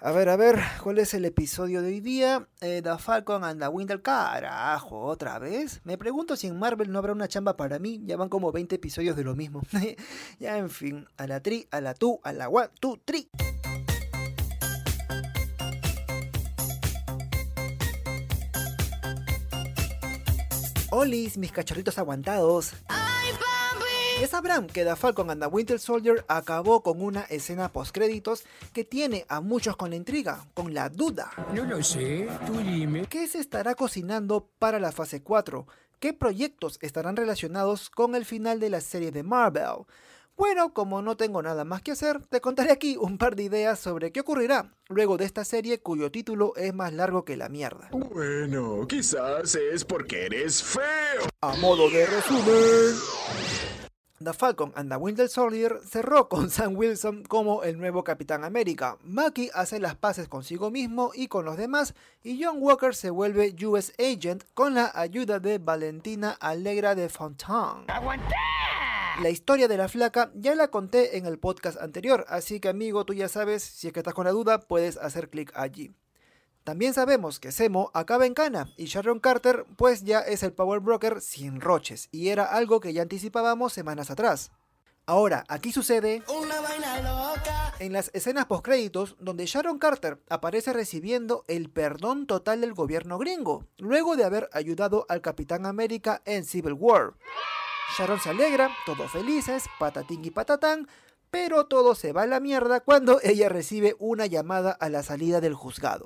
A ver, a ver, ¿cuál es el episodio de hoy día? Eh, the Falcon and the Winter Carajo, ¿otra vez? Me pregunto si en Marvel no habrá una chamba para mí. Ya van como 20 episodios de lo mismo. ya, en fin, a la tri, a la tu, a la one, tu, tri. Olis, mis cachorritos aguantados. Ya sabrán que The Falcon and the Winter Soldier acabó con una escena post-créditos que tiene a muchos con la intriga, con la duda. No lo sé, tú dime. ¿Qué se estará cocinando para la fase 4? ¿Qué proyectos estarán relacionados con el final de la serie de Marvel? Bueno, como no tengo nada más que hacer, te contaré aquí un par de ideas sobre qué ocurrirá luego de esta serie cuyo título es más largo que la mierda. Bueno, quizás es porque eres feo. A modo de resumen. The Falcon and the Winter Soldier cerró con Sam Wilson como el nuevo Capitán América. Bucky hace las paces consigo mismo y con los demás, y John Walker se vuelve US Agent con la ayuda de Valentina Alegra de Fontaine. La historia de la flaca ya la conté en el podcast anterior, así que amigo, tú ya sabes, si es que estás con la duda, puedes hacer clic allí. También sabemos que Semo acaba en cana y Sharon Carter pues ya es el Power Broker sin roches y era algo que ya anticipábamos semanas atrás. Ahora, aquí sucede Una vaina loca. en las escenas postcréditos donde Sharon Carter aparece recibiendo el perdón total del gobierno gringo, luego de haber ayudado al Capitán América en Civil War. Sharon se alegra, todos felices, patatín y patatán, pero todo se va a la mierda cuando ella recibe una llamada a la salida del juzgado.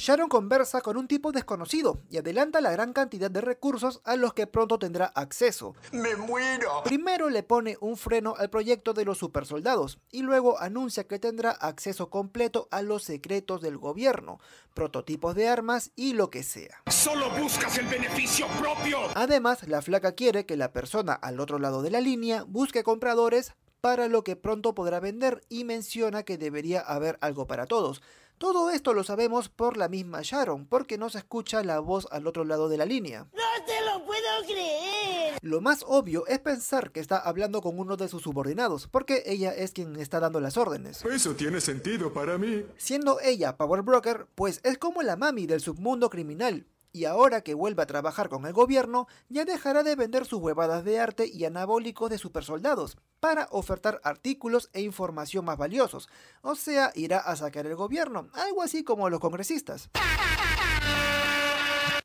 Sharon conversa con un tipo desconocido y adelanta la gran cantidad de recursos a los que pronto tendrá acceso. Me muero. Primero le pone un freno al proyecto de los supersoldados y luego anuncia que tendrá acceso completo a los secretos del gobierno, prototipos de armas y lo que sea. Solo buscas el beneficio propio. Además, la flaca quiere que la persona al otro lado de la línea busque compradores para lo que pronto podrá vender y menciona que debería haber algo para todos. Todo esto lo sabemos por la misma Sharon, porque no se escucha la voz al otro lado de la línea. No te lo puedo creer. Lo más obvio es pensar que está hablando con uno de sus subordinados, porque ella es quien está dando las órdenes. Eso tiene sentido para mí. Siendo ella Power Broker, pues es como la mami del submundo criminal. Y ahora que vuelve a trabajar con el gobierno, ya dejará de vender sus huevadas de arte y anabólicos de supersoldados, para ofertar artículos e información más valiosos. O sea, irá a sacar el gobierno, algo así como los congresistas.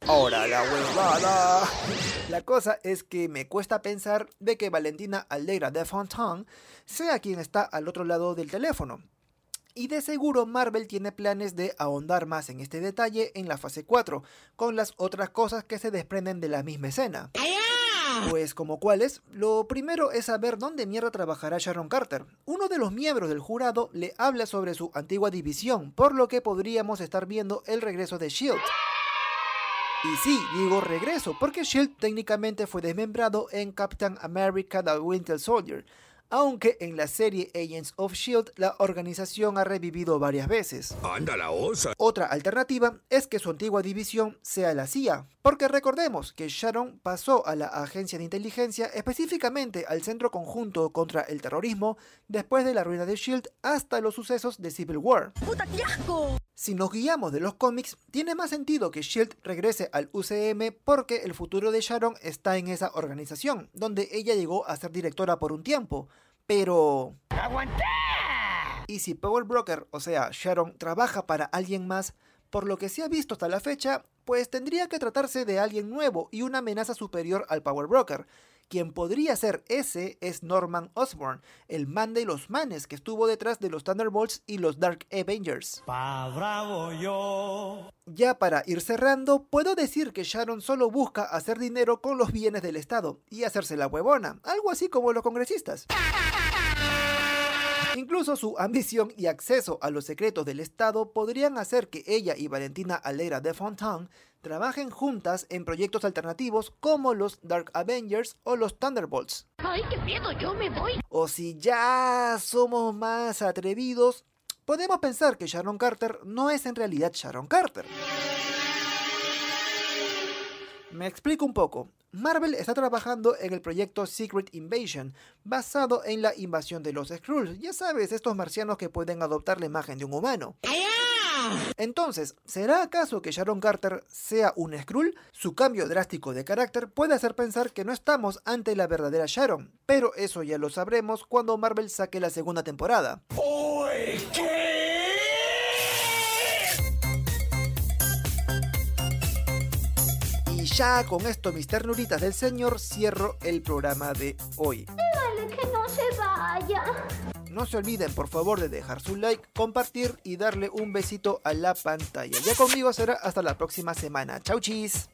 Ahora la huevada. La cosa es que me cuesta pensar de que Valentina Alegra de Fontaine sea quien está al otro lado del teléfono. Y de seguro Marvel tiene planes de ahondar más en este detalle en la fase 4, con las otras cosas que se desprenden de la misma escena. Pues como cuáles, lo primero es saber dónde mierda trabajará Sharon Carter. Uno de los miembros del jurado le habla sobre su antigua división, por lo que podríamos estar viendo el regreso de Shield. Y sí, digo regreso, porque Shield técnicamente fue desmembrado en Captain America The Winter Soldier, aunque en la serie Agents of Shield la organización ha revivido varias veces. Anda la osa. Otra alternativa es que su antigua división sea la CIA, porque recordemos que Sharon pasó a la agencia de inteligencia, específicamente al Centro Conjunto contra el Terrorismo, después de la ruina de Shield hasta los sucesos de Civil War. ¡Puta, qué asco! Si nos guiamos de los cómics, tiene más sentido que Shield regrese al UCM porque el futuro de Sharon está en esa organización, donde ella llegó a ser directora por un tiempo. Pero... Y si Power Broker, o sea, Sharon, trabaja para alguien más, por lo que se ha visto hasta la fecha, pues tendría que tratarse de alguien nuevo y una amenaza superior al Power Broker. Quien podría ser ese es Norman Osborn, el man de los manes que estuvo detrás de los Thunderbolts y los Dark Avengers. Pa' bravo yo. Ya para ir cerrando, puedo decir que Sharon solo busca hacer dinero con los bienes del Estado y hacerse la huevona, algo así como los congresistas. Incluso su ambición y acceso a los secretos del Estado podrían hacer que ella y Valentina Alegra de Fontaine trabajen juntas en proyectos alternativos como los Dark Avengers o los Thunderbolts. Ay, qué miedo, yo me voy. O si ya somos más atrevidos, podemos pensar que Sharon Carter no es en realidad Sharon Carter. Me explico un poco. Marvel está trabajando en el proyecto Secret Invasion, basado en la invasión de los Skrulls. Ya sabes, estos marcianos que pueden adoptar la imagen de un humano. Entonces, ¿será acaso que Sharon Carter sea un Skrull? Su cambio drástico de carácter puede hacer pensar que no estamos ante la verdadera Sharon, pero eso ya lo sabremos cuando Marvel saque la segunda temporada. Y ya con esto, mis ternuritas del señor, cierro el programa de hoy. Dale que no se vaya. No se olviden por favor de dejar su like, compartir y darle un besito a la pantalla. Ya conmigo será hasta la próxima semana. Chau chis.